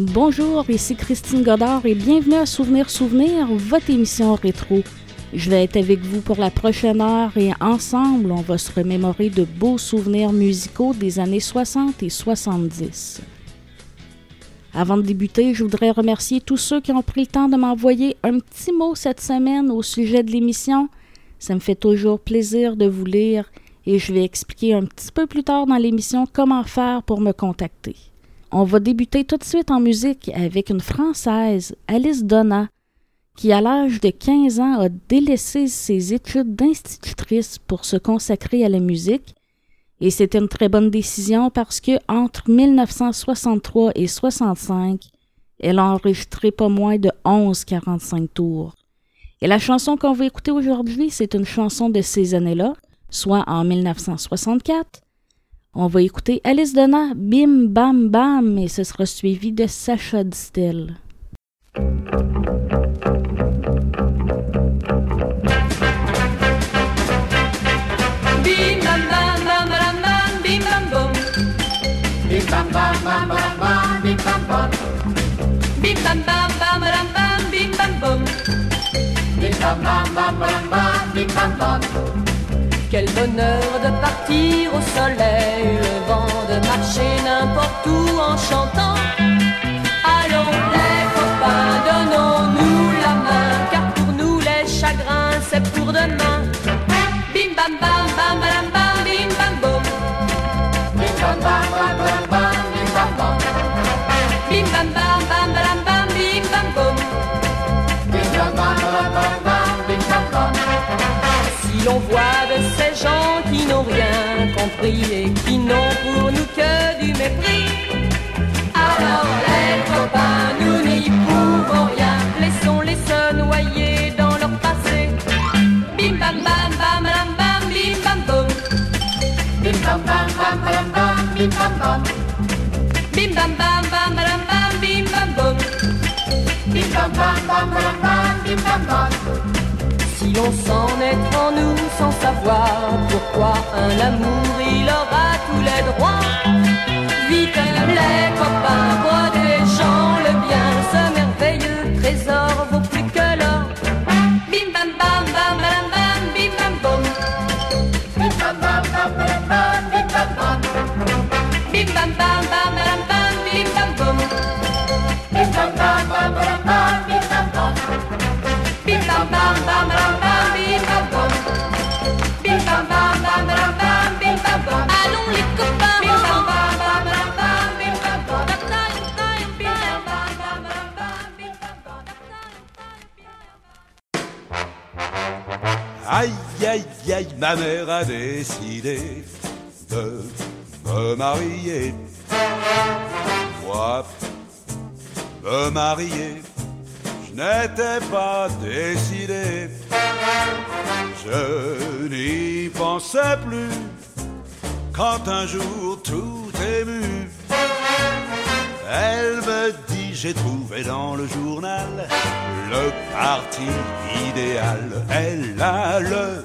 Bonjour, ici Christine Godard et bienvenue à Souvenir Souvenir, votre émission rétro. Je vais être avec vous pour la prochaine heure et ensemble, on va se remémorer de beaux souvenirs musicaux des années 60 et 70. Avant de débuter, je voudrais remercier tous ceux qui ont pris le temps de m'envoyer un petit mot cette semaine au sujet de l'émission. Ça me fait toujours plaisir de vous lire et je vais expliquer un petit peu plus tard dans l'émission comment faire pour me contacter. On va débuter tout de suite en musique avec une Française, Alice Donna, qui à l'âge de 15 ans a délaissé ses études d'institutrice pour se consacrer à la musique. Et c'était une très bonne décision parce que entre 1963 et 65, elle a enregistré pas moins de 11 45 tours. Et la chanson qu'on va écouter aujourd'hui, c'est une chanson de ces années-là, soit en 1964, on va écouter Alice Donna, Bim Bam Bam, et ce sera suivi de Sacha Distel. Bim bam bam bam bam bam bim bam bom. Bim bam bam bam bam bam bim bam bam. Bim bam bam bam bam bam bim bam bom. Quel bonheur de partir au soleil levant, de marcher n'importe où en chantant. Si l'on voit de ces gens qui n'ont rien compris et qui n'ont pour nous que du mépris, alors les copains, nous n'y pouvons rien. Laissons-les se noyer dans leur passé. Bim bam bam bam bam bam bim bam bom. Bim bam bam bam bam bim bam bam. Bim bam bam bam bam bam bim bam. Bim bam bam bam bam bam bim bam bam. L'on s'en est en nous sans savoir pourquoi un amour il aura tous les droits. Vite Aïe, aïe, aïe, ma mère a décidé de me marier. Moi, me marier, je n'étais pas décidé. Je n'y pensais plus quand un jour tout ému, elle me dit j'ai trouvé dans le journal le parti idéal. Elle a le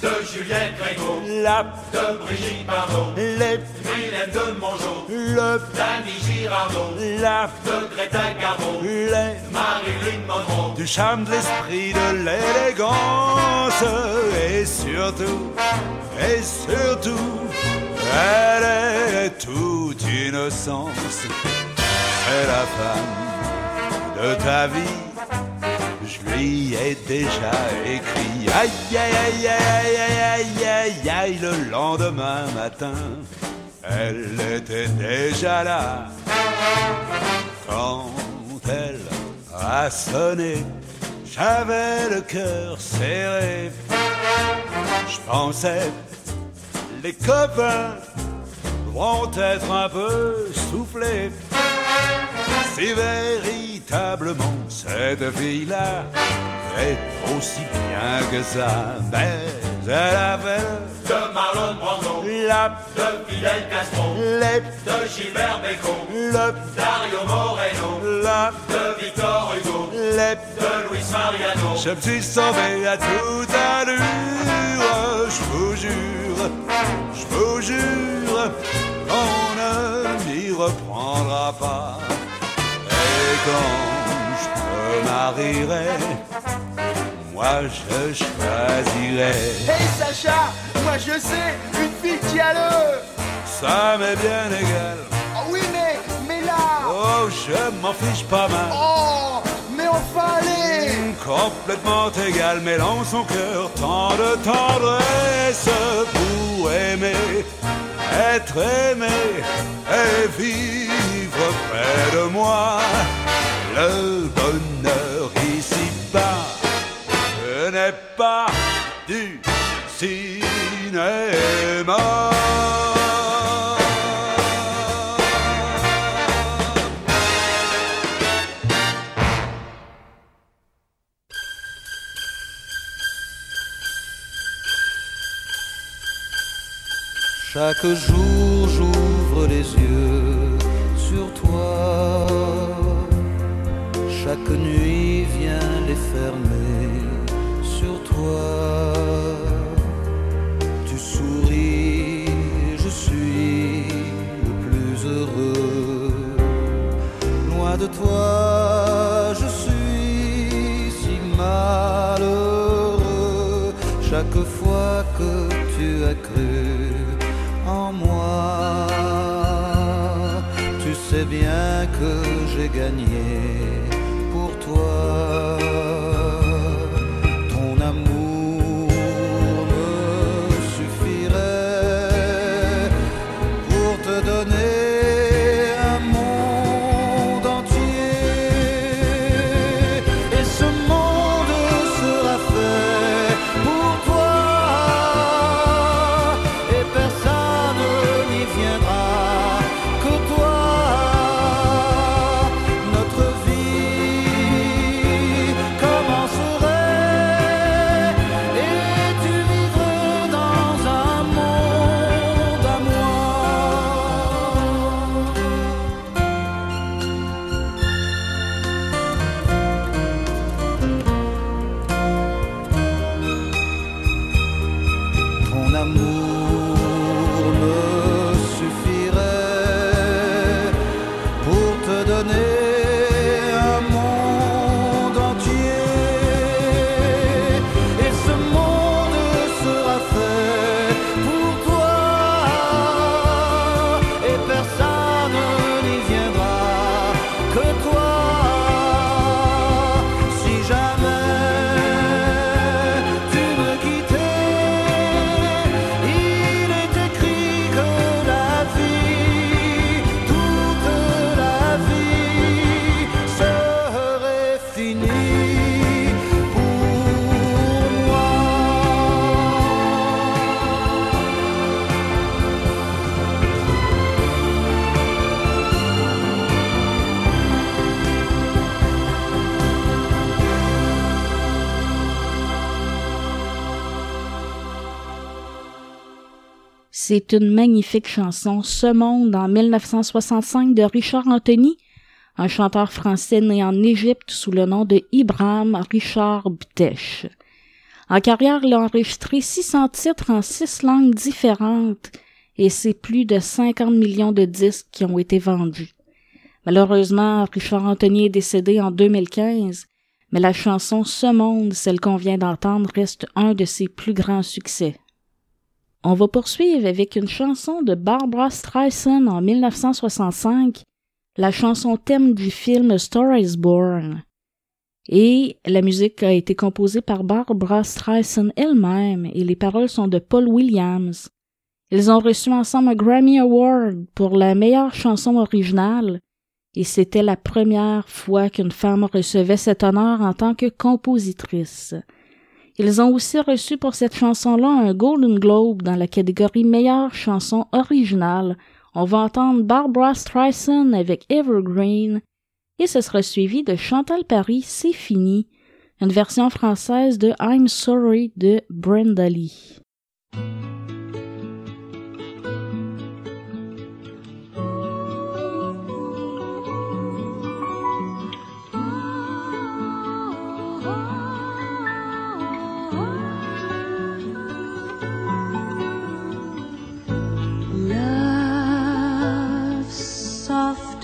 de Juliette Grégo, la de Brigitte Bardot, les Mylène de Mongeau, le d'Annie Girardot, la de Greta Garbo, les Marilyn Monroe, du charme de l'esprit, de l'élégance et surtout, et surtout, elle est toute innocence. C'est la femme de ta vie. Je lui ai déjà écrit aïe aïe aïe aïe aïe aïe aïe aïe le lendemain matin. Elle était déjà là quand elle a sonné. J'avais le cœur serré. Je pensais les copains vont être un peu soufflés. Si véritablement cette fille-là est aussi bien que ça, mais elle avait de Marlon Brando, la, de Fidel Castro, les, de Gilbert Bécaud, le, Dario Moreno, la, de Victor Hugo, les. de Luis Mariano. Je me suis sauvé à toute allure, je vous jure, je vous jure, on ne m'y reprendra pas. Quand je me marierai, moi je choisirai. Hey Sacha, moi je sais, une fille qui a le... Ça m'est bien égal. Oh oui mais, mais là... Oh, je m'en fiche pas mal. Oh, mais enfin allez Complètement égal, mêlant son cœur, tant de tendresse pour aimer, être aimé et vivre près de moi. Le bonheur ici-bas n'est pas du cinéma. Chaque jour j'ouvre les yeux sur toi. Nuit vient les fermer sur toi. Tu souris, je suis le plus heureux. Loin de toi, je suis si malheureux. Chaque fois que tu as cru en moi. Tu sais bien que j'ai gagné C'est une magnifique chanson, Ce monde en 1965 de Richard Anthony, un chanteur français né en Égypte sous le nom de Ibrahim Richard Btesh. En carrière, il a enregistré 600 titres en six langues différentes et c'est plus de 50 millions de disques qui ont été vendus. Malheureusement, Richard Anthony est décédé en 2015, mais la chanson Ce monde, celle qu'on vient d'entendre, reste un de ses plus grands succès. On va poursuivre avec une chanson de Barbara Streisand en 1965, la chanson thème du film Star is Born. Et la musique a été composée par Barbara Streisand elle-même et les paroles sont de Paul Williams. Ils ont reçu ensemble un Grammy Award pour la meilleure chanson originale et c'était la première fois qu'une femme recevait cet honneur en tant que compositrice. Ils ont aussi reçu pour cette chanson-là un Golden Globe dans la catégorie meilleure chanson originale. On va entendre Barbara Streisand avec Evergreen et ce sera suivi de Chantal Paris, C'est fini, une version française de I'm Sorry de Brenda Lee.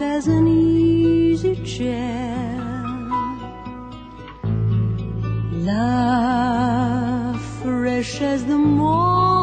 as an easy chair. Love fresh as the morning.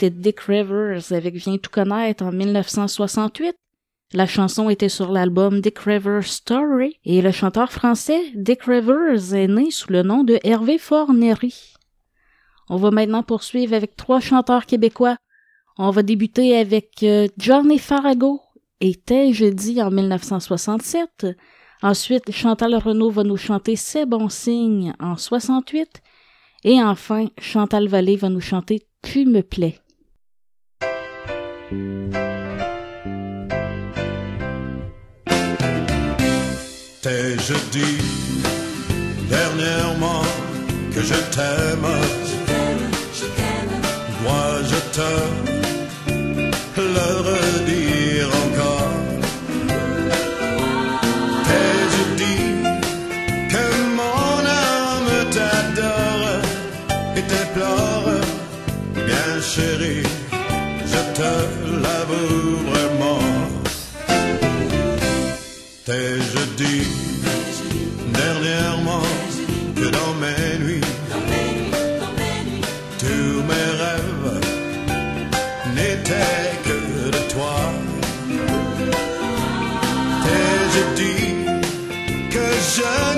C'était Dick Rivers avec Viens tout connaître en 1968. La chanson était sur l'album Dick Rivers Story et le chanteur français Dick Rivers est né sous le nom de Hervé Fornery. On va maintenant poursuivre avec trois chanteurs québécois. On va débuter avec euh, Johnny Farago T'es jeudi en 1967. Ensuite, Chantal Renaud va nous chanter C'est bon signe en 68. Et enfin, Chantal Vallée va nous chanter Tu me plais. T'es jeudi dernièrement que je t'aime? Moi je te le redire encore. T'es jeudi que mon âme t'adore et t'éplore. Bien chérie, te l'avoue vraiment. T'es jeudi dernièrement que dans mes nuits, tous mes rêves n'étaient que de toi? T'es jeudi que je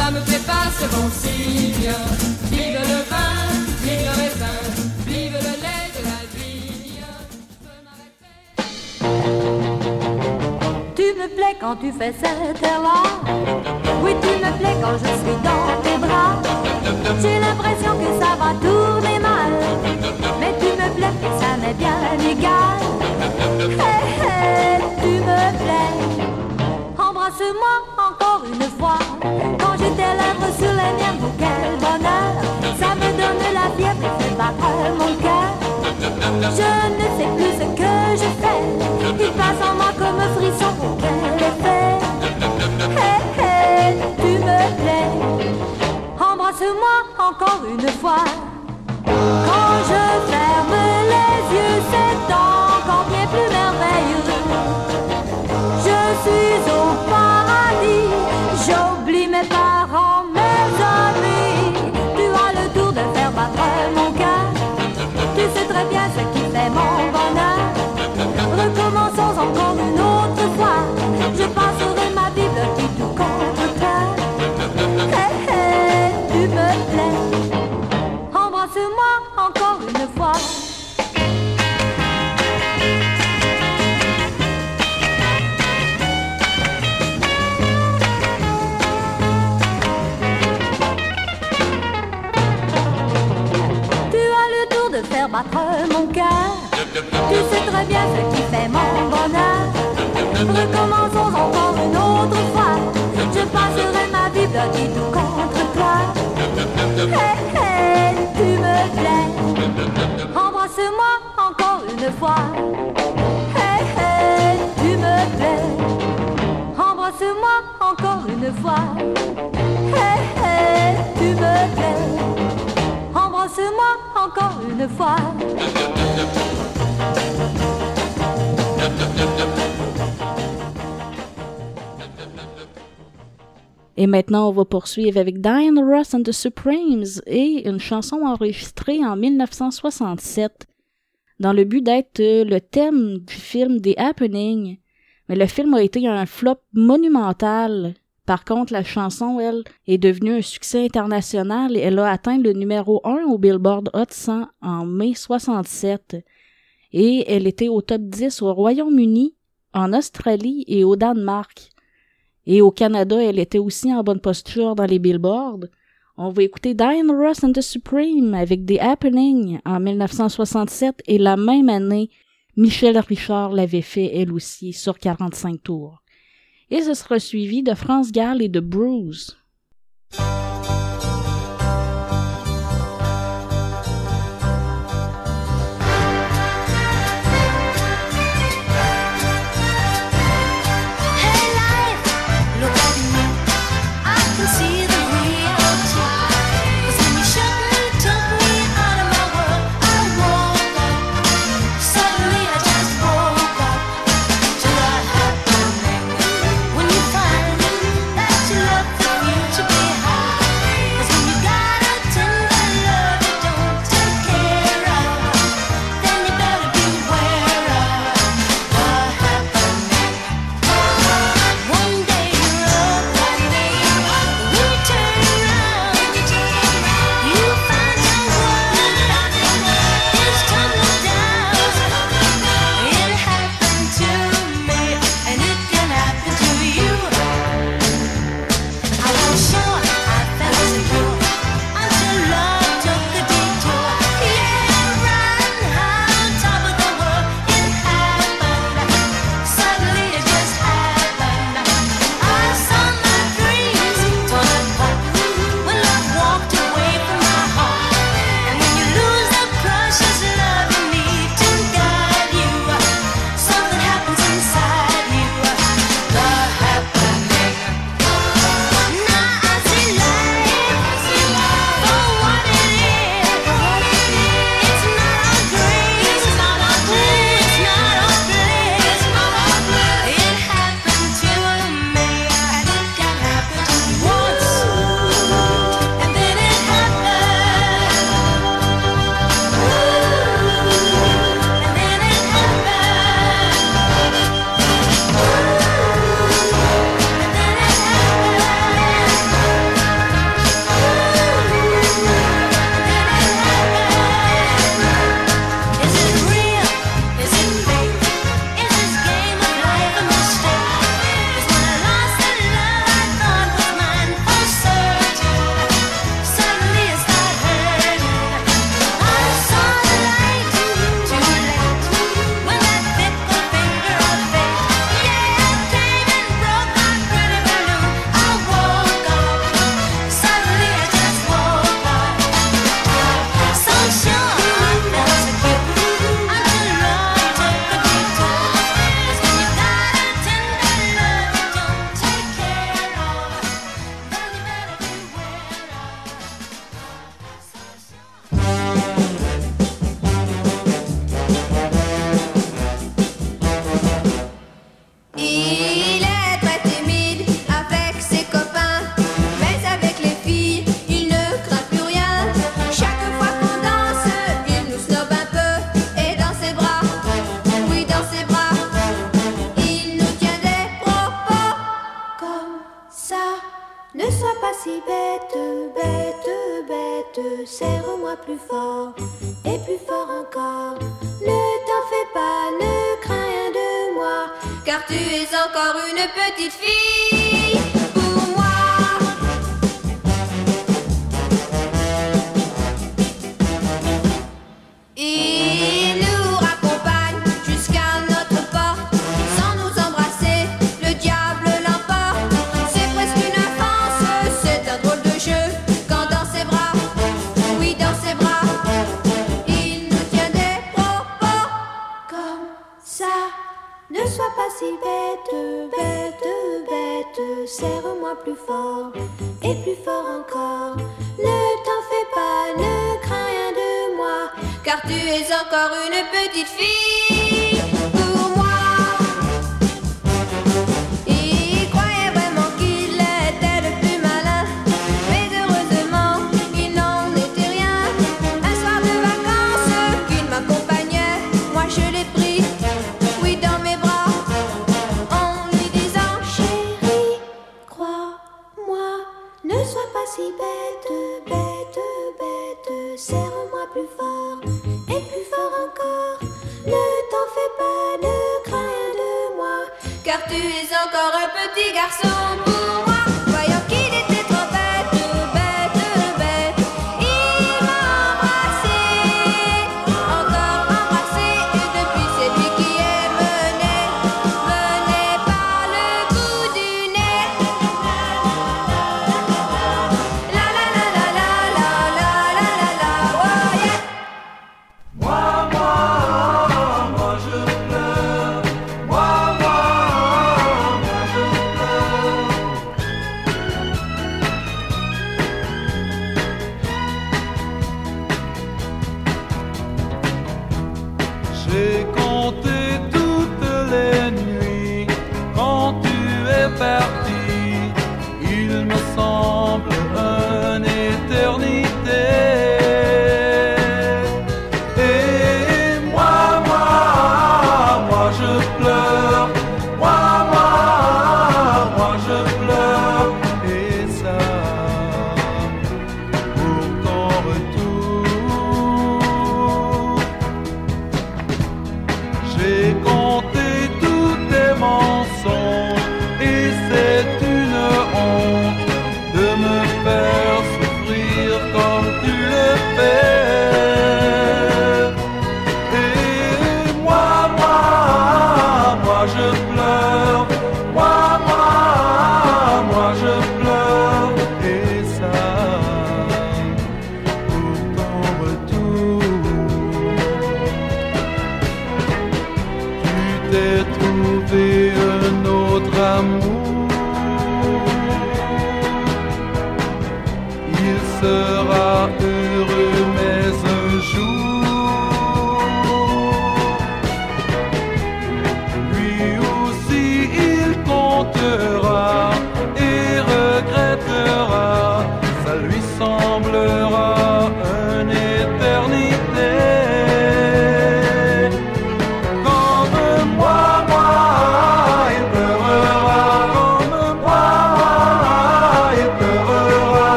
ça me plaît pas, c'est bon signe. Vive le vin, vive le raisin, vive le lait de la vigne. Tu me plais quand tu fais cet air-là. Oui, tu me plais quand je suis dans tes bras. J'ai l'impression que ça va tourner mal. Mais tu me plais, ça m'est bien égal. Hé hé, tu me plais. Embrasse-moi une fois. Quand j'ai tes lèvres sur les miennes, oh, quel bonheur. Ça me donne la fièvre et fait battre mon cœur. Je ne sais plus ce que je fais. Il passe en moi comme un frisson pour quel effet. Hé hé, tu me plais. Embrasse-moi encore une fois. Quand je ferme les yeux, c'est encore bien plus merveilleux. Je suis au paradis, bien ce qui fait mon bonheur. Mon cœur. Tu sais très bien ce qui fait mon bonheur. Recommençons encore une autre fois. Je passerai ma Bible qui tout contre toi. Hé hé, tu me plais. Embrasse-moi encore une fois. Hé hé, tu me plais. Embrasse-moi encore une fois. Hé hé, tu me plais. Et maintenant, on va poursuivre avec Diane Ross and the Supremes et une chanson enregistrée en 1967 dans le but d'être le thème du film The Happening. Mais le film a été un flop monumental. Par contre, la chanson, elle, est devenue un succès international et elle a atteint le numéro 1 au Billboard Hot 100 en mai 67. Et elle était au top 10 au Royaume-Uni, en Australie et au Danemark. Et au Canada, elle était aussi en bonne posture dans les billboards. On va écouter Diane Ross and the Supreme avec The Happening en 1967 et la même année, Michel Richard l'avait fait elle aussi sur 45 tours. Et ce sera suivi de France Gall et de Bruce.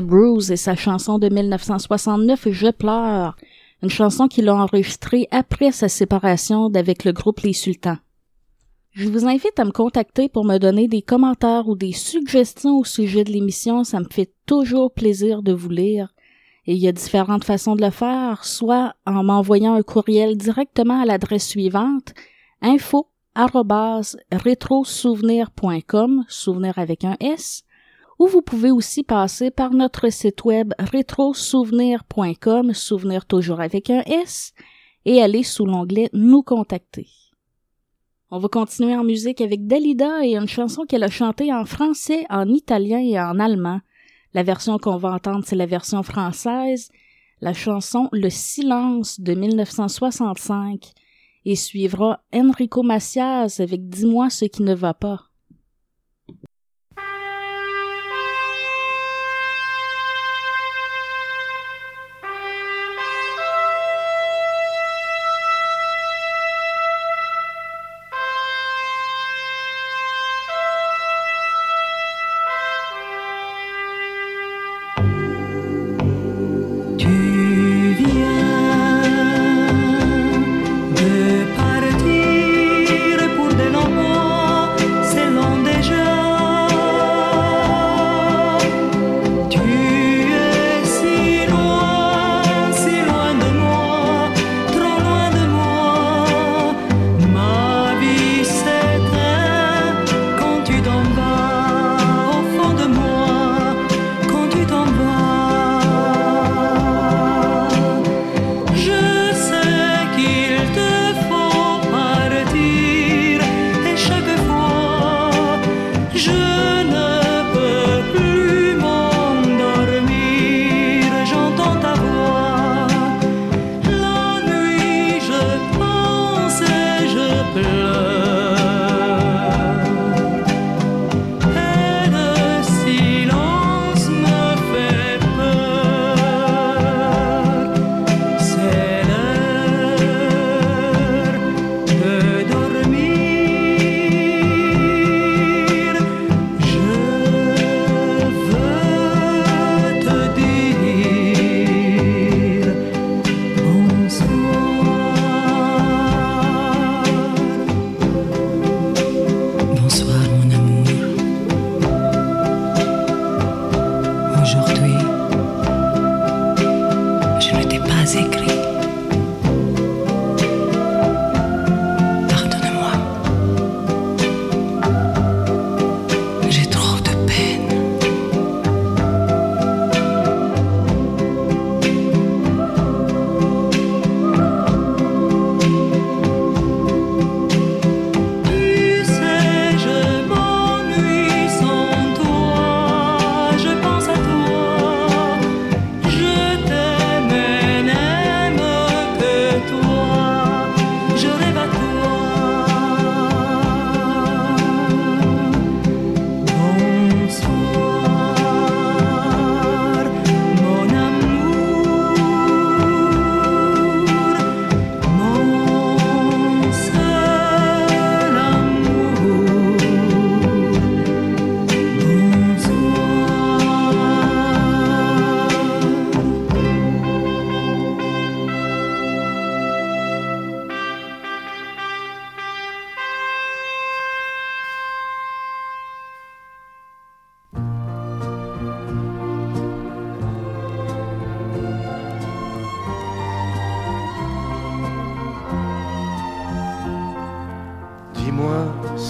Bruce et sa chanson de 1969 Je pleure, une chanson qu'il a enregistrée après sa séparation d'avec le groupe Les Sultans. Je vous invite à me contacter pour me donner des commentaires ou des suggestions au sujet de l'émission, ça me fait toujours plaisir de vous lire. Et il y a différentes façons de le faire, soit en m'envoyant un courriel directement à l'adresse suivante info souvenir avec un S, ou vous pouvez aussi passer par notre site web rétrosouvenir.com, souvenir toujours avec un S, et aller sous l'onglet Nous contacter. On va continuer en musique avec Dalida et une chanson qu'elle a chantée en français, en italien et en allemand. La version qu'on va entendre, c'est la version française, la chanson Le silence de 1965, et suivra Enrico Macias avec Dis-moi ce qui ne va pas.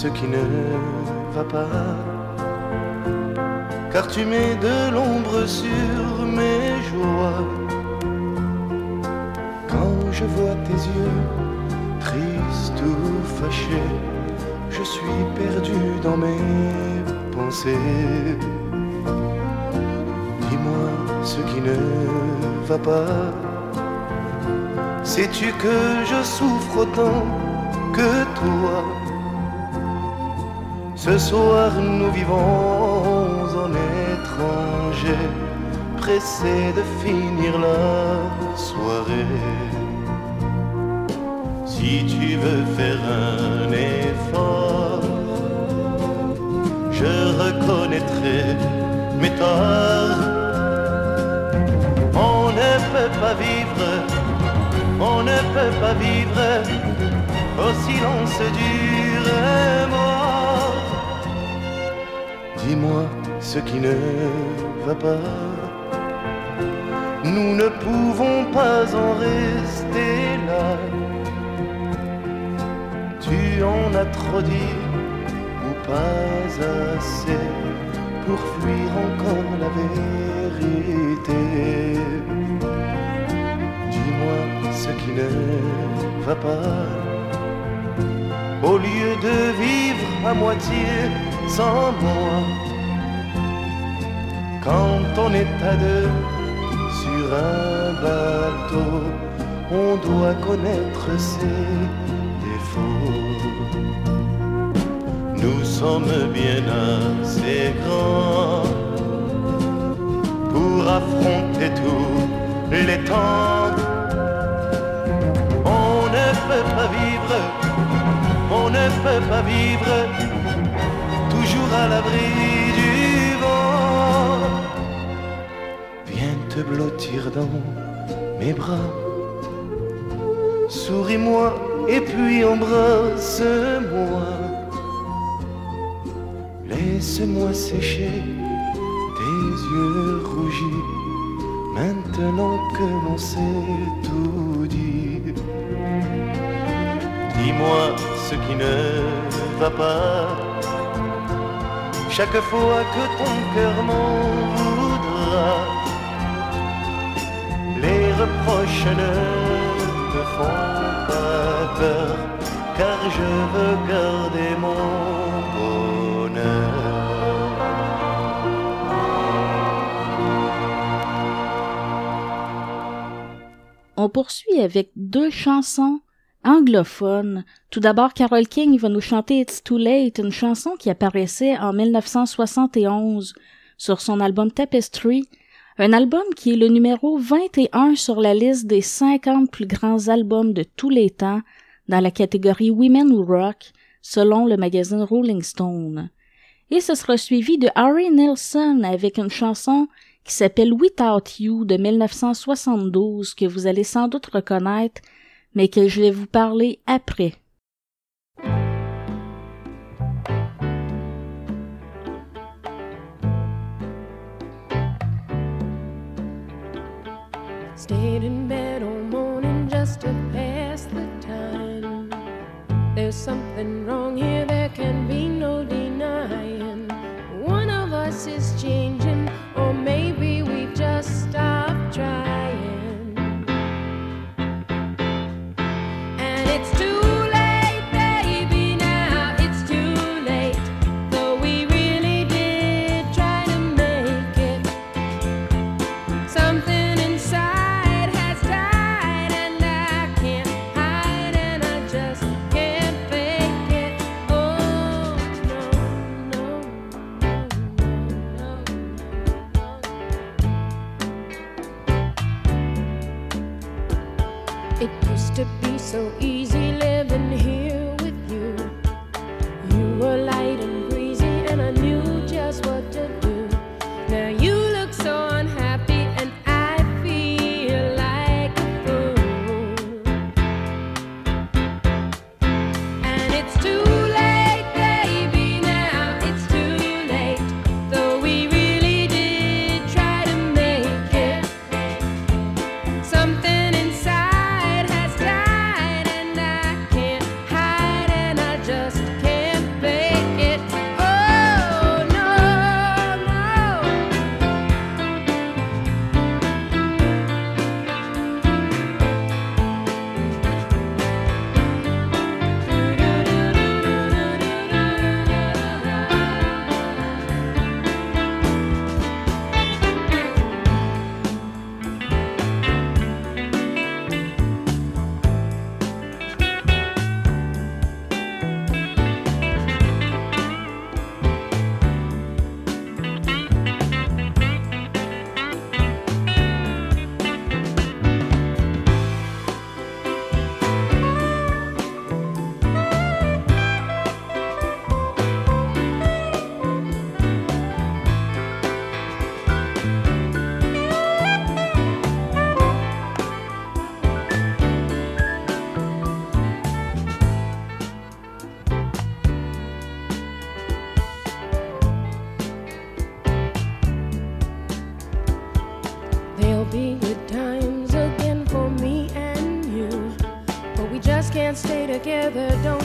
Ce qui ne va pas, car tu mets de l'ombre sur mes joies. Quand je vois tes yeux, tristes ou fâchés, je suis perdu dans mes pensées. Dis-moi ce qui ne va pas. Sais-tu que je souffre autant que toi? Ce soir nous vivons en étranger, pressés de finir la soirée. Si tu veux faire un effort, je reconnaîtrai mes torts. On ne peut pas vivre, on ne peut pas vivre au silence dur. Dis-moi ce qui ne va pas. Nous ne pouvons pas en rester là. Tu en as trop dit ou pas assez pour fuir encore la vérité. Dis-moi ce qui ne va pas. Au lieu de vivre à moitié sans moi, quand on est à deux Sur un bateau, on doit connaître ses défauts. Nous sommes bien assez grands pour affronter tous les temps. On ne peut pas vivre, on ne peut pas vivre toujours à l'abri te blottir dans mes bras. Souris-moi et puis embrasse-moi. Laisse-moi sécher tes yeux rougis. Maintenant que l'on sait tout dire, dis-moi ce qui ne va pas. Chaque fois que ton cœur m'en voudra, On poursuit avec deux chansons anglophones. Tout d'abord, Carol King va nous chanter It's Too Late, une chanson qui apparaissait en 1971 sur son album Tapestry, un album qui est le numéro 21 sur la liste des 50 plus grands albums de tous les temps dans la catégorie Women Rock, selon le magazine Rolling Stone. Et ce sera suivi de Harry Nilsson avec une chanson qui s'appelle Without You de 1972 que vous allez sans doute reconnaître, mais que je vais vous parler après. Stayed in bed all morning just to pass the time. There's something wrong here, there can be no denying. One of us is changing,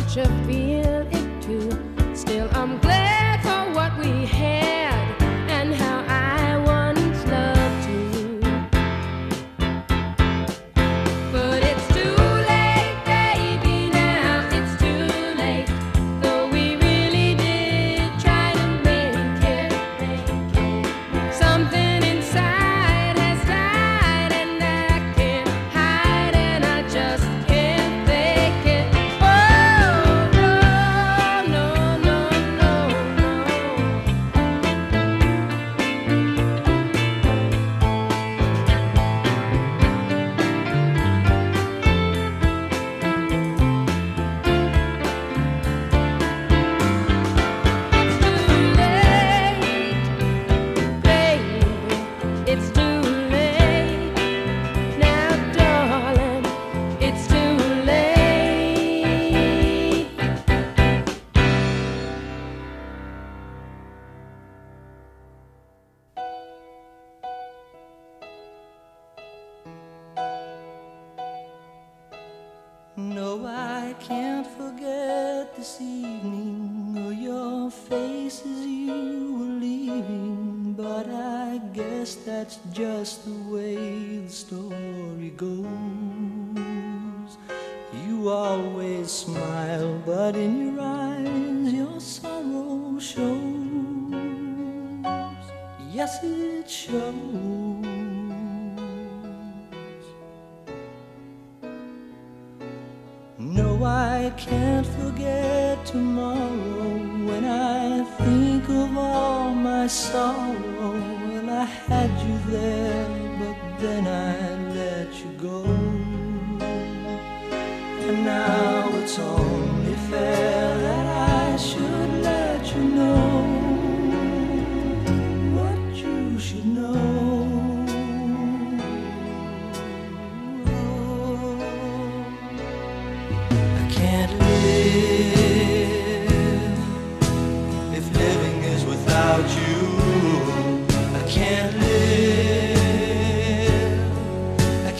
together, don't you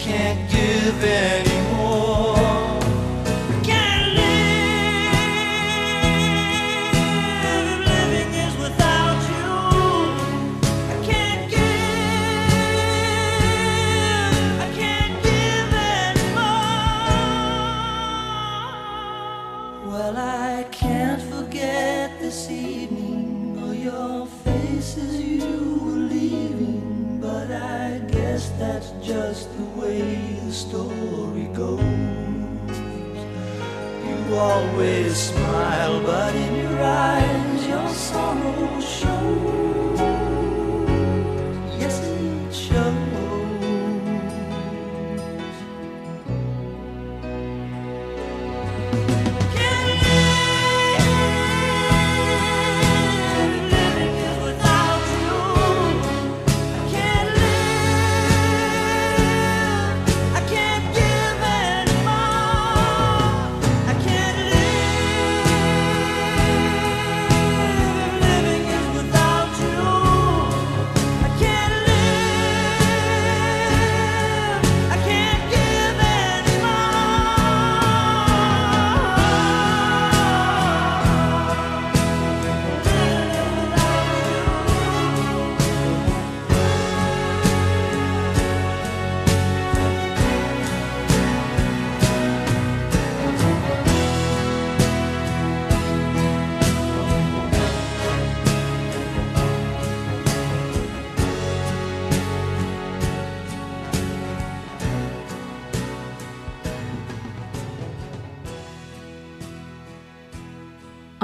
can't give anymore.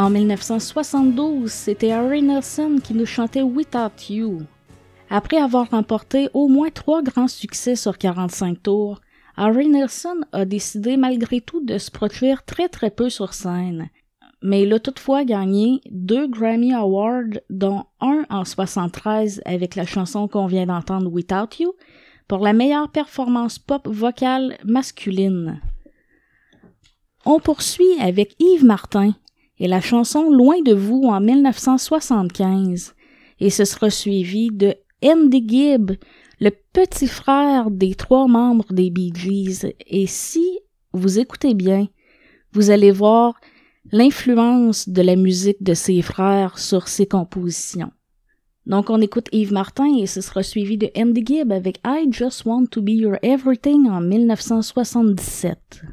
En 1972, c'était Harry Nelson qui nous chantait Without You. Après avoir remporté au moins trois grands succès sur 45 tours, Harry Nelson a décidé malgré tout de se produire très très peu sur scène. Mais il a toutefois gagné deux Grammy Awards, dont un en 73 avec la chanson qu'on vient d'entendre Without You, pour la meilleure performance pop vocale masculine. On poursuit avec Yves Martin et la chanson Loin de vous en 1975, et ce sera suivi de Andy Gibb, le petit frère des trois membres des Bee Gees. Et si vous écoutez bien, vous allez voir l'influence de la musique de ses frères sur ses compositions. Donc on écoute Yves Martin et ce sera suivi de Andy Gibb avec I Just Want to Be Your Everything en 1977.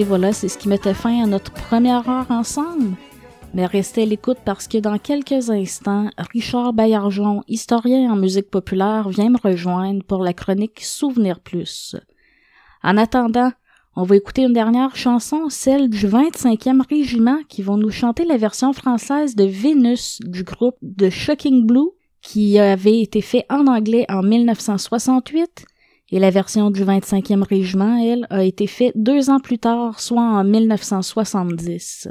Et voilà, c'est ce qui mettait fin à notre première heure ensemble. Mais restez à l'écoute parce que dans quelques instants, Richard Baillargeon, historien en musique populaire, vient me rejoindre pour la chronique Souvenir Plus. En attendant, on va écouter une dernière chanson, celle du 25e régiment, qui vont nous chanter la version française de Vénus du groupe The Shocking Blue, qui avait été fait en anglais en 1968, et la version du 25e régiment, elle, a été faite deux ans plus tard, soit en 1970.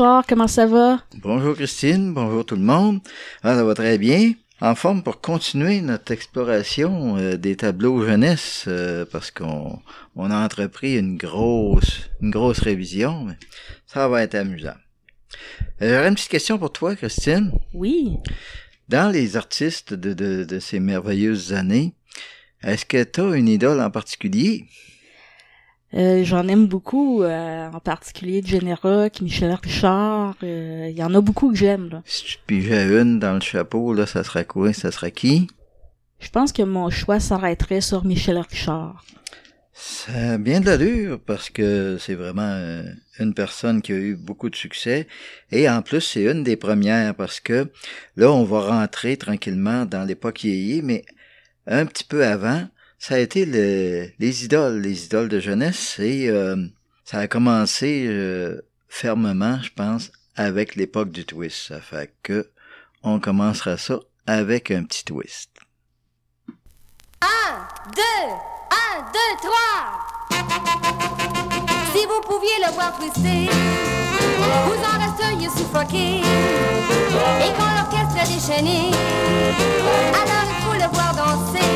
Richard, comment ça va? Bonjour Christine, bonjour tout le monde. Ah, ça va très bien. En forme pour continuer notre exploration euh, des tableaux jeunesse euh, parce qu'on on a entrepris une grosse une grosse révision. mais ça va être amusant. Euh, J'aurais une petite question pour toi, Christine. Oui. Dans les artistes de, de, de ces merveilleuses années, est-ce que tu as une idole en particulier? Euh, J'en aime beaucoup, euh, en particulier Jenny Rock, Michel Richard. euh, Il y en a beaucoup que j'aime. Si tu pigeais une dans le chapeau, là, ça serait quoi? Ça serait qui? Je pense que mon choix s'arrêterait sur Michel Richard. Ça a bien de l'allure parce que c'est vraiment euh, une personne qui a eu beaucoup de succès et en plus c'est une des premières parce que là on va rentrer tranquillement dans l'époque vieillie mais un petit peu avant ça a été le- les idoles, les idoles de jeunesse et euh, ça a commencé euh, fermement je pense avec l'époque du twist. Ça fait que on commencera ça avec un petit twist. Un, deux, un, deux, trois. Si vous pouviez le voir twister, vous en resteriez suffoqué. Et quand l'orchestre est déchaîné, alors le voir danser.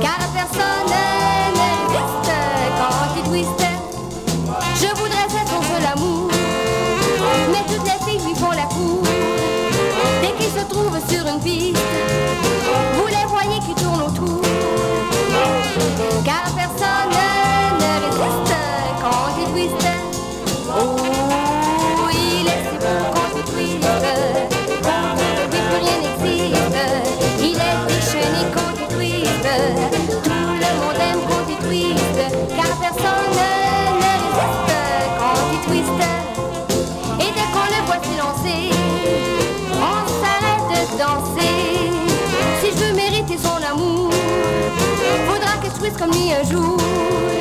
Car personne ne résiste quand il twiste. Je voudrais être son seul amour, mais toutes les filles lui font la cour. Dès qu'il se trouve sur une piste, me ajude.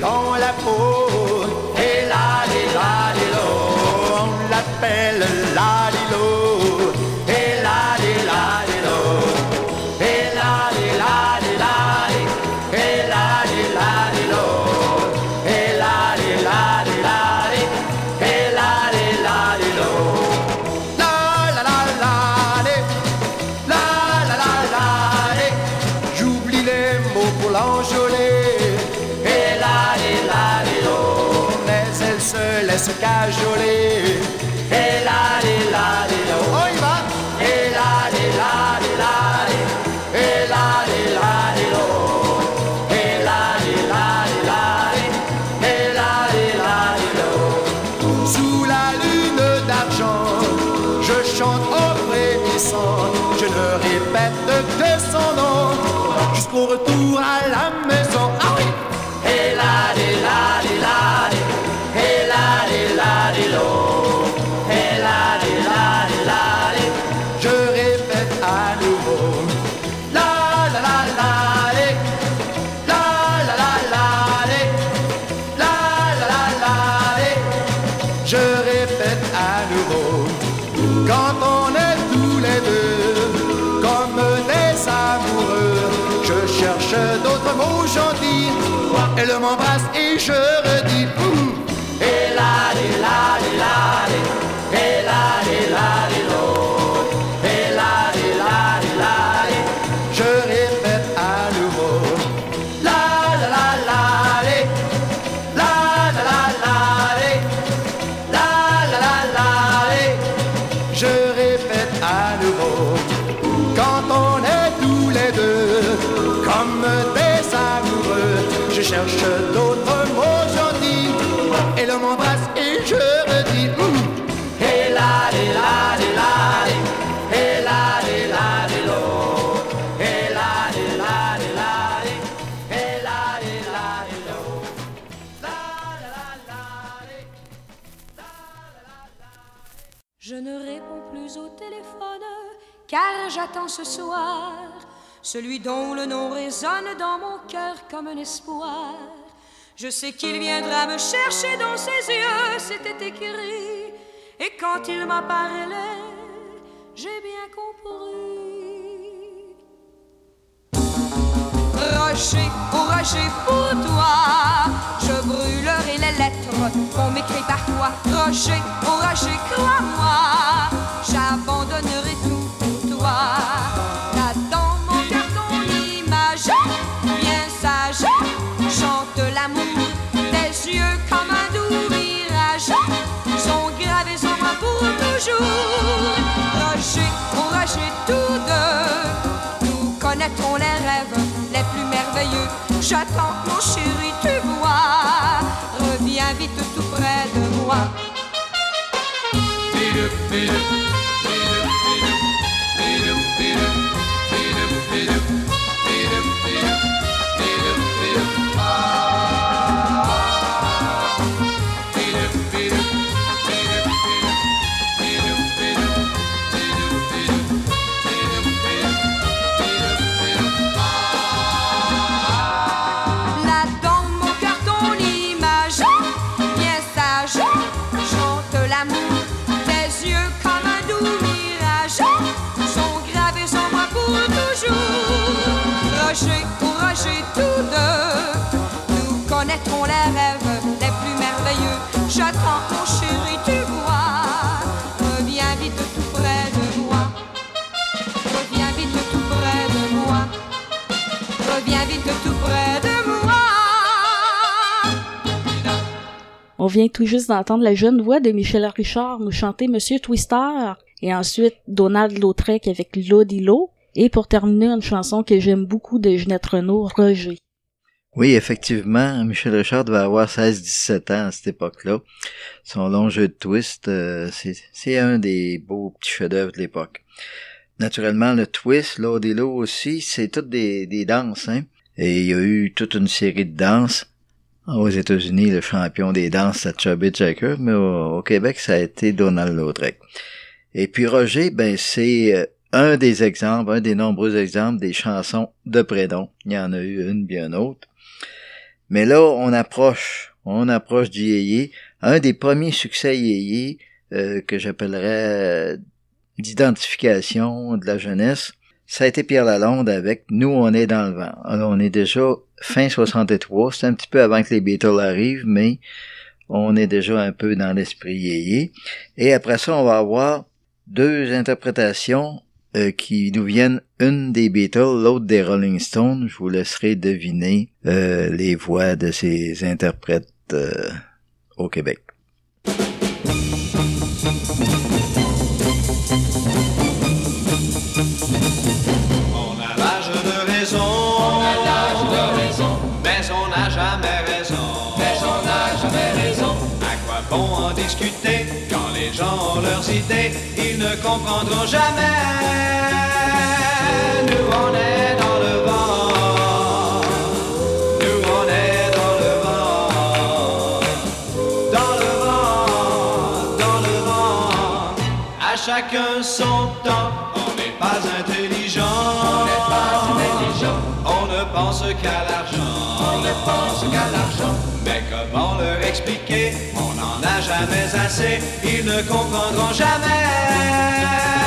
dans la peau. aujourd'hui. Elle m'embrasse et je redis. j'attends ce soir, celui dont le nom résonne dans mon cœur comme un espoir. Je sais qu'il viendra me chercher dans ses yeux, c'était écrit, et quand il m'a parlé, j'ai bien compris. Rocher, oh pour toi, je brûlerai les lettres qu'on m'écrit parfois. Rocher, oh rocher, crois-moi, j'abandonne Roger, tous deux, nous connaîtrons les rêves les plus merveilleux. J'attends, mon chéri, tu vois, reviens vite tout près de moi. On vient tout juste d'entendre la jeune voix de Michel Richard nous chanter Monsieur Twister, et ensuite Donald Lautrec avec Lodilo, et pour terminer une chanson que j'aime beaucoup de Ginette Renault, Roger. Oui, effectivement, Michel Richard devait avoir 16-17 ans à cette époque-là. Son long jeu de twist, euh, c'est- un des beaux petits chefs-d'œuvre de l'époque. Naturellement, le twist, l'Odilo aussi, c'est toutes des, des danses, hein. Et il y a eu toute une série de danses. Aux États-Unis, le champion des danses, c'est Chubby Checker, mais au, Québec, ça a été Donald Lautrec. Et puis Roger, ben c'est euh, un des exemples, un des nombreux exemples des chansons de Prédon. Il y en a eu une bien autre. Mais là, on approche, on approche du yéyé. Un des premiers succès yéyé euh, que j'appellerais euh, d'identification de la jeunesse, ça a été Pierre Lalonde avec Nous, on est dans le vent. Alors, on est déjà fin 63, c'est un petit peu avant que les Beatles arrivent, mais on est déjà un peu dans l'esprit yéyé. Et après ça, on va avoir deux interprétations euh, qui nous viennent, une des Beatles, l'autre des Rolling Stones. Je vous laisserai deviner euh, les voix de ces interprètes euh, au Québec. Quand les gens ont leurs idées, ne comprendront jamais. Nous on est dans le vent, nous on est dans le vent, dans le vent, dans le vent. À chacun son temps, on n'est pas intelligent. On n'est pas intelligent. On ne pense qu'à l'argent. On ne pense qu'à l'argent. Mais comment leur expliquer? Jamais assez. Ils ne comprendront jamais.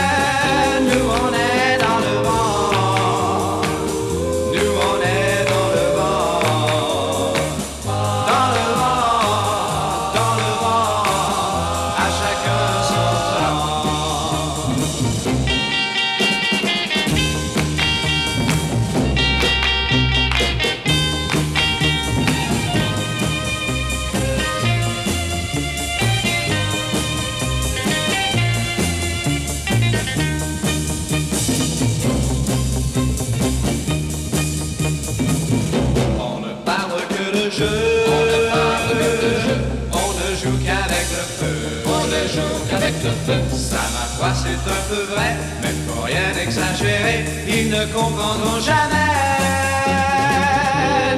Le feu. On ne joue qu'avec le feu. Ça, ma foi, c'est un peu vrai. Mais faut rien exagérer. Ils ne comprendront jamais.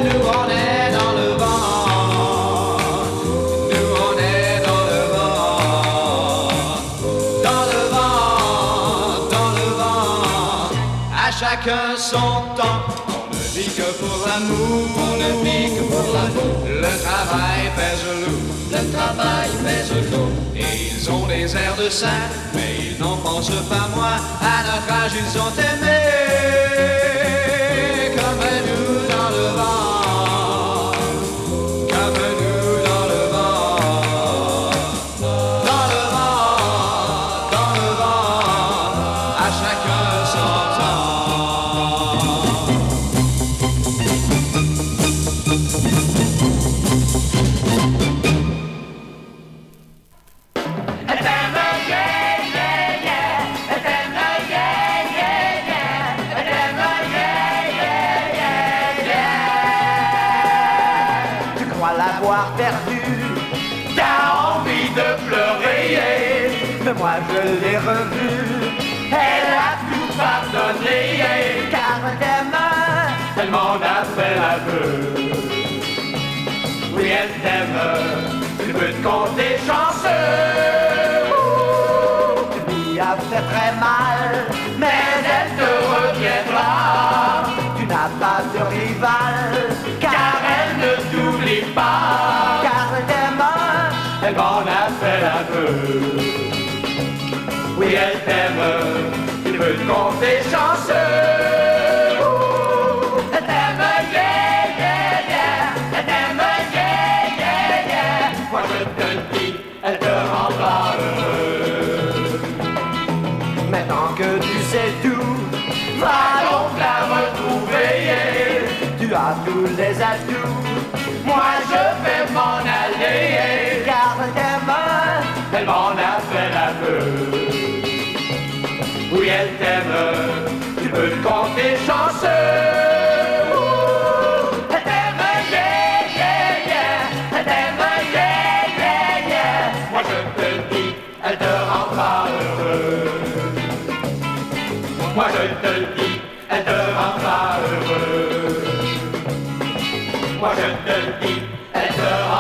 Nous, on est dans le vent. Nous, on est dans le vent. Dans le vent, dans le vent. À chacun son temps. On ne vit que pour l'amour. On ne vit que pour l'amour. Le travail pèse lourd. Le travail pèse lourd. Et ils ont des airs de saints, mais ils n'en pensent pas moins. À notre âge, ils ont aimé. Moi je l'ai revue, elle a tout pardonné, car demain, elle m'en a fait l'aveu. Oui, elle t'aime, tu peux te compter chanceux. Tu lui as fait très mal, mais elle te reviendra. Tu n'as pas de rival, car elle ne t'oublie pas. Car demain, elle m'en a fait l'aveu elle t'aime, tu peux te compter chanceux. Elle t'aime, yeah, yeah, yeah. Elle t'aime, yeah, yeah, yeah. Moi je te dis, elle te rendra heureux. Maintenant que tu sais tout, va donc la retrouver. Tu as tous les atouts, moi je vais m'en aller. Car elle t'aime, elle m'en a oui, elle t'aime. Tu peux compter chanceux. Elle t'aime, yeah, yeah, yeah. Elle t'aime, yeah, yeah, yeah. Moi je te dis, elle te rendra heureux. Moi je te dis, elle te rendra heureux. Moi je te dis, elle te rendra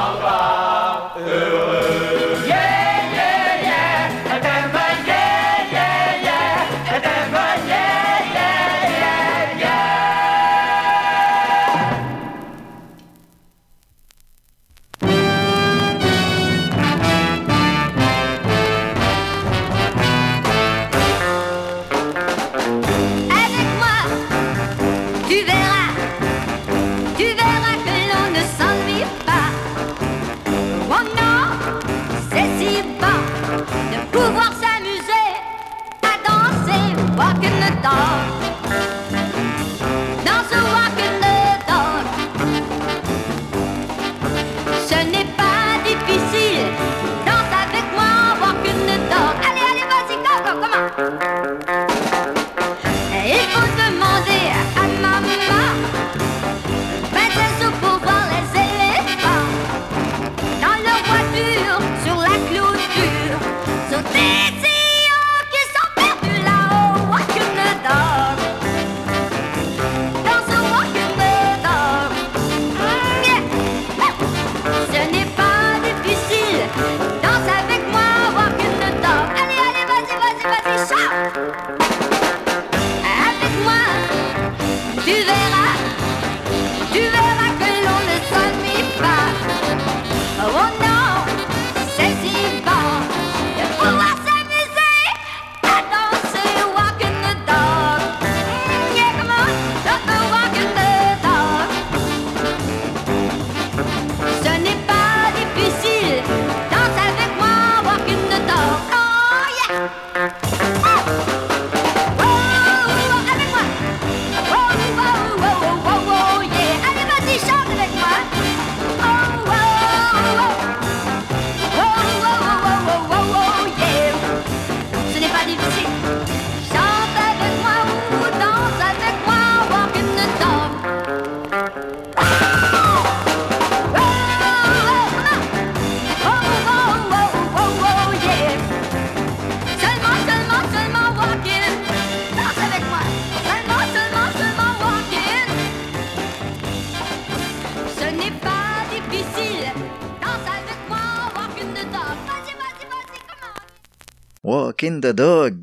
Walking the Dog.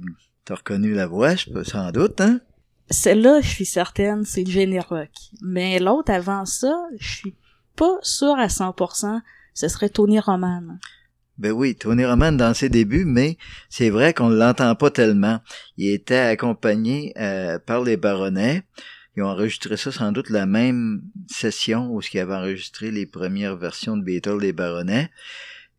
T'as reconnu la voix, je peux sans doute, hein? Celle-là, je suis certaine, c'est Jenny Rock. Mais l'autre avant ça, je suis pas sûre à 100%, ce serait Tony Roman. Ben oui, Tony Roman dans ses débuts, mais c'est vrai qu'on ne l'entend pas tellement. Il était accompagné euh, par les Baronnets. Ils ont enregistré ça sans doute la même session où ils avaient enregistré les premières versions de Beatles des Baronnets.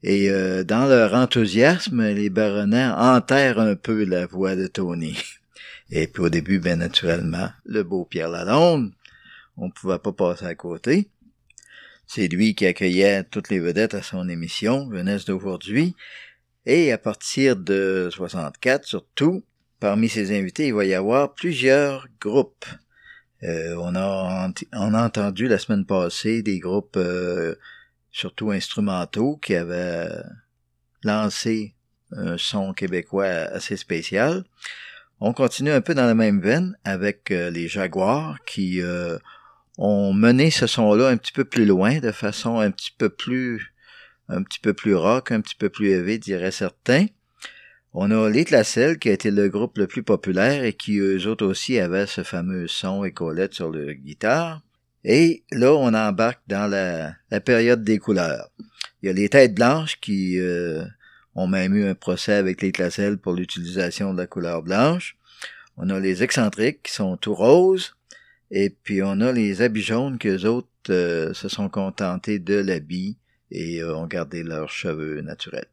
Et euh, dans leur enthousiasme, les Baronnets enterrent un peu la voix de Tony. Et puis au début, bien naturellement, le beau Pierre Lalonde, on ne pouvait pas passer à côté. C'est lui qui accueillait toutes les vedettes à son émission, Jeunesse d'aujourd'hui. Et à partir de 64, surtout, parmi ses invités, il va y avoir plusieurs groupes. Euh, on, a, on a entendu la semaine passée des groupes euh, surtout instrumentaux qui avaient lancé un son québécois assez spécial. On continue un peu dans la même veine avec euh, les Jaguars qui euh, ont mené ce son-là un petit peu plus loin, de façon un petit peu plus un petit peu plus rock, un petit peu plus élevé, diraient certains. On a Les qui a été le groupe le plus populaire et qui eux autres aussi avaient ce fameux son et Colette sur le guitare. Et là, on embarque dans la, période des couleurs. Il y a les Têtes Blanches qui euh, ont même eu un procès avec les Tlacelles pour l'utilisation de la couleur blanche. On a les Excentriques qui sont tout roses. Et puis on a les habits jaunes qu'eux autres euh, se sont contentés de l'habit et euh, ont gardé leurs cheveux naturels.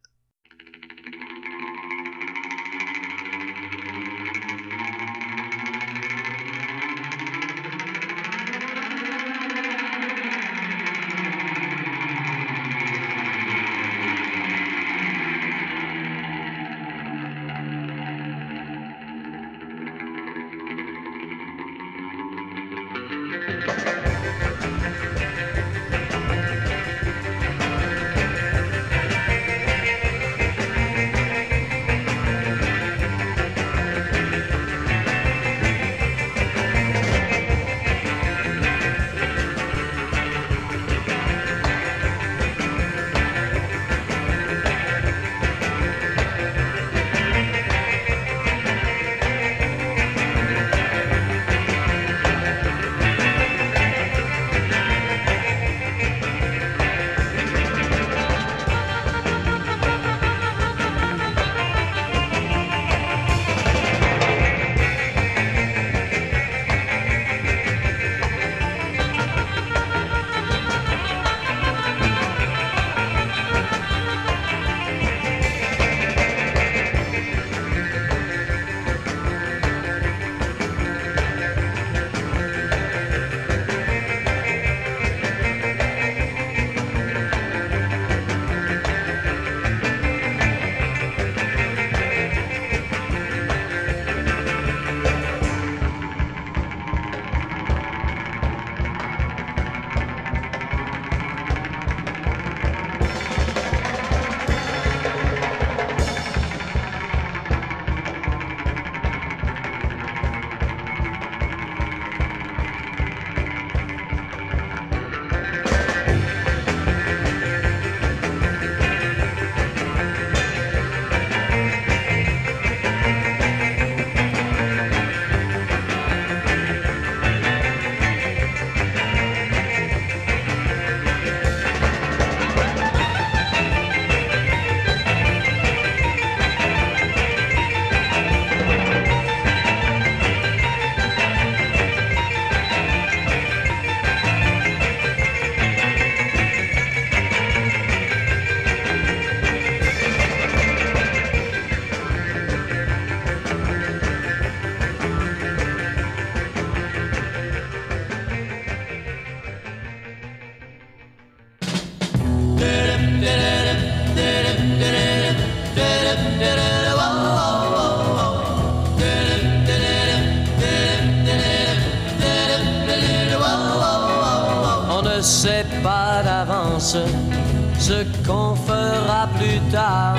Ce qu'on fera plus tard.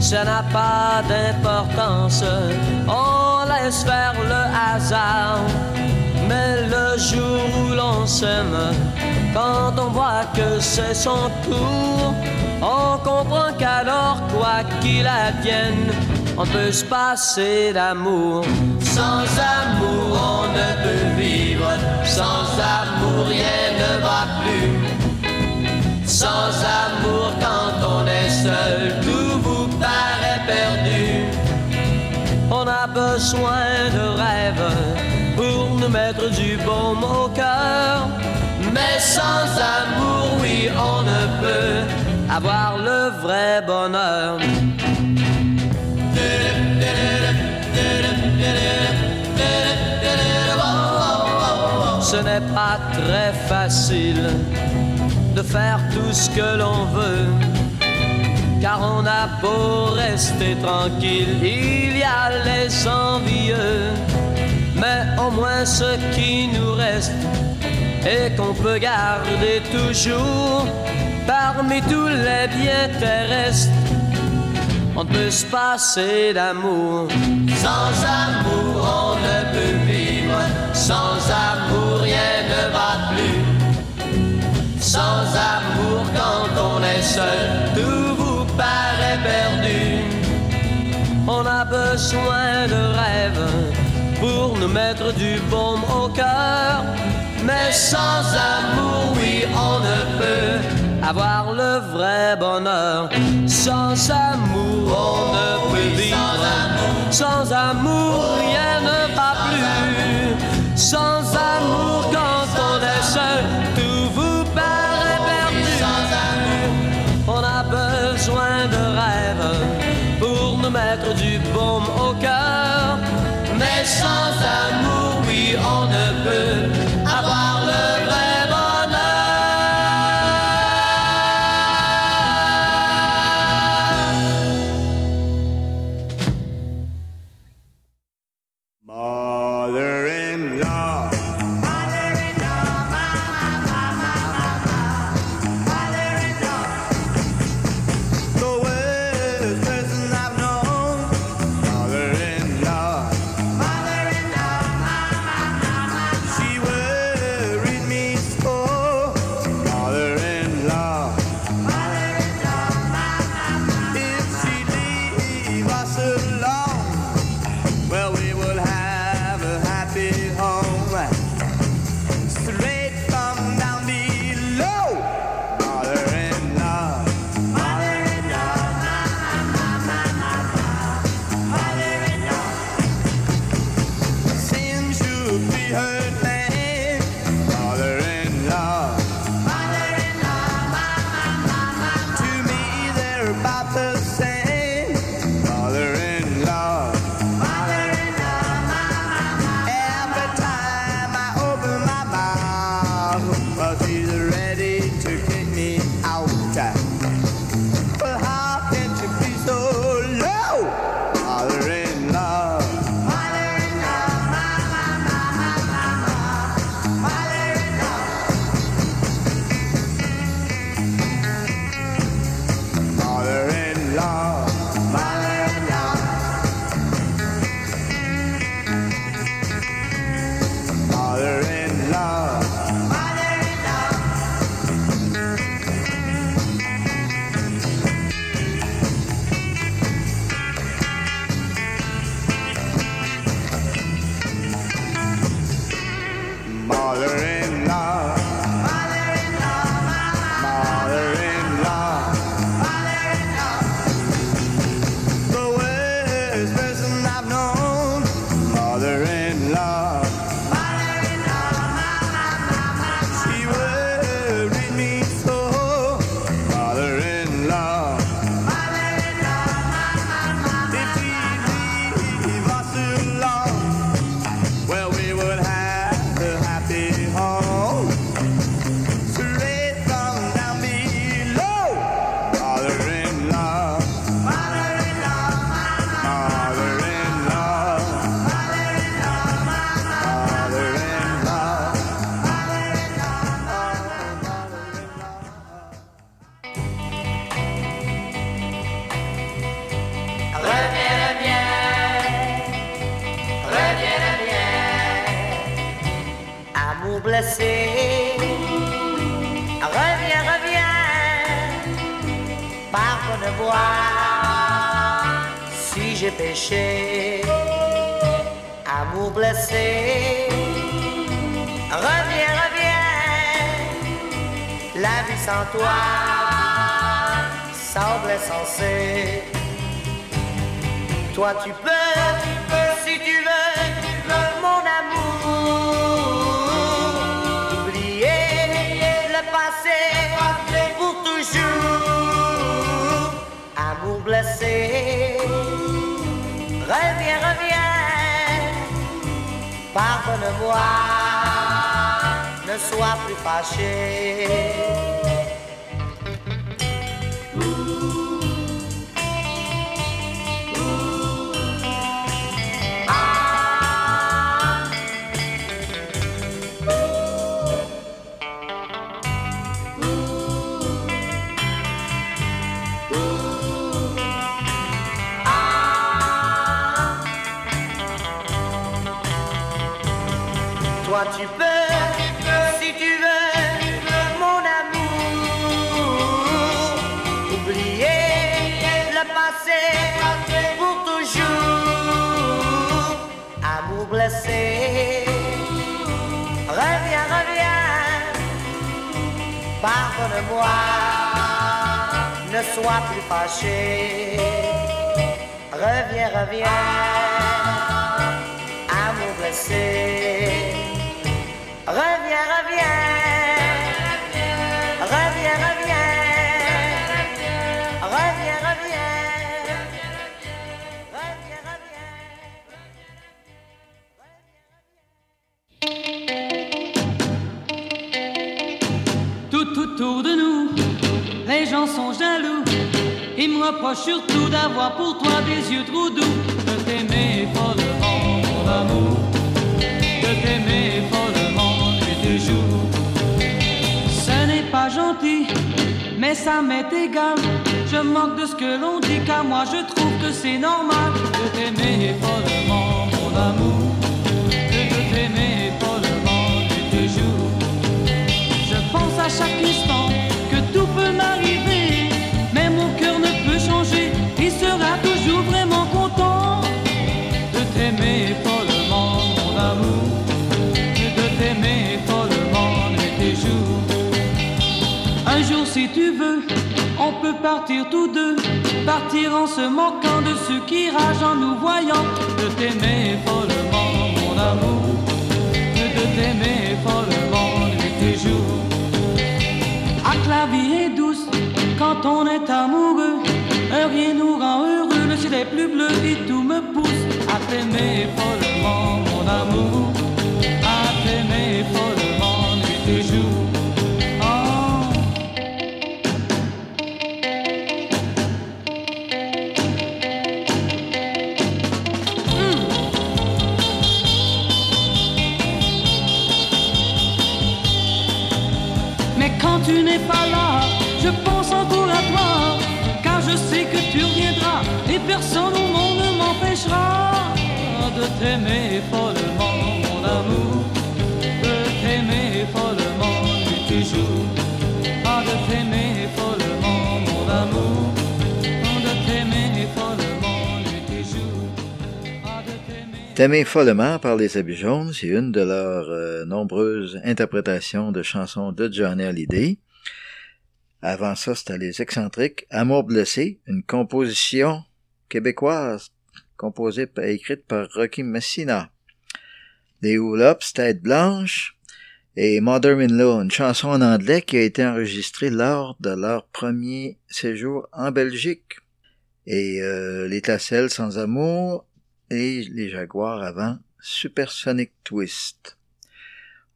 Ça n'a pas d'importance, on laisse faire le hasard. Mais le jour où l'on s'aime, quand on voit que c'est son tour, on comprend qu'alors, quoi qu'il advienne, on peut se passer d'amour. Sans amour, besoin de rêves pour nous mettre du baume au cœur. Mais sans amour, oui, on ne peut avoir le vrai bonheur. Ce n'est pas très facile de faire tout ce que l'on veut. Car on a beau rester tranquille, il y a les envieux. Mais au moins ce qui nous reste et qu'on peut garder toujours parmi tous les biens terrestres. On ne peut se passer d'amour. Sans amour, on ne peut vivre. Sans amour, rien ne va plus. Sans amour, quand on est seul, tout besoin de rêves pour nous mettre du baume au cœur. Mais sans amour, oui, on ne peut avoir le vrai bonheur. Sans amour, on ne peut vivre. Sans amour, rien ne va plus. Sans amour, quand on est seul, sans amour, oui, on ne peut Toi tu peux, si tu veux, mon amour, oublier le passé pour toujours. Amour blessé, reviens, reviens, pardonne-moi, ne sois plus fâché. Pardonne-moi, ne sois plus fâché. Reviens, reviens, amour blessé. Surtout d'avoir pour toi des yeux trop doux. De t'aimer follement, mon amour. De t'aimer follement et jour. Ce n'est pas gentil, mais ça m'est égal. Je manque de ce que l'on dit, car moi je trouve que c'est normal. De t'aimer follement, mon amour. De t'aimer follement et jour. Je pense à chaque instant que tout peut m'arriver, Il sera toujours vraiment content de t'aimer follement, mon amour, de t'aimer follement nuit et jour. Un jour, si tu veux, on peut partir tous deux, partir en se moquant de ceux qui ragent en nous voyant, de t'aimer follement, mon amour, de t'aimer follement nuit et jour. Ah, que la vie est douce quand on est amoureux. Rien nous rend heureux, le ciel est plus bleu et tout me pousse à t'aimer follement, mon amour. À t'aimer follement t'aimer follement, mon amour. Follement follement, mon amour. Follement par les habits jaunes, c'est une de leurs euh, nombreuses interprétations de chansons de Johnny Hallyday. Avant ça, c'était Les Excentriques. Amour blessé, une composition québécoise composée et écrite par Rocky Messina. Les Hoops, Tête Blanche et Mother-in-Law, une chanson en anglais qui a été enregistrée lors de leur premier séjour en Belgique. Et euh, Les Tasselles sans amour et Les Jaguars avant Supersonic Twist.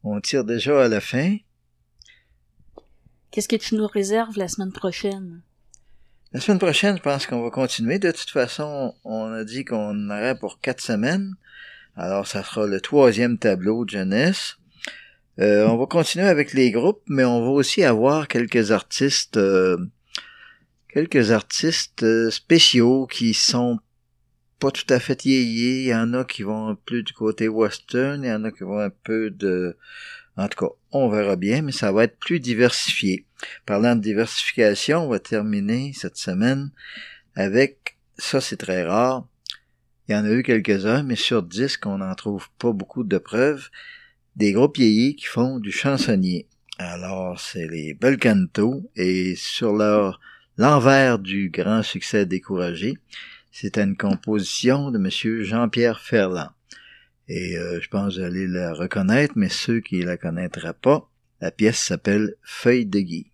On tire déjà à la fin. Qu'est-ce que tu nous réserves la semaine prochaine? La semaine prochaine, je pense qu'on va continuer. De toute façon, on a dit qu'on aurait pour quatre semaines. Alors, ça sera le troisième tableau de jeunesse. Euh, on va continuer avec les groupes, mais on va aussi avoir quelques artistes, euh, quelques artistes euh, spéciaux qui sont pas tout à fait yéyés. Il y en a qui vont plus du côté western, il y en a qui vont un peu de En tout cas, on verra bien, mais ça va être plus diversifié. Parlant de diversification, on va terminer cette semaine avec, ça c'est très rare, il y en a eu quelques-uns, mais sur disque, on n'en trouve pas beaucoup de preuves, des groupes vieillis qui font du chansonnier. Alors, c'est les Belcanto, et sur leur l'envers du grand succès découragé, c'est une composition de Monsieur Jean-Pierre Ferland. Et euh, je pense que vous allez la reconnaître, mais ceux qui la connaîtraient pas, la pièce s'appelle Feuille de Guy.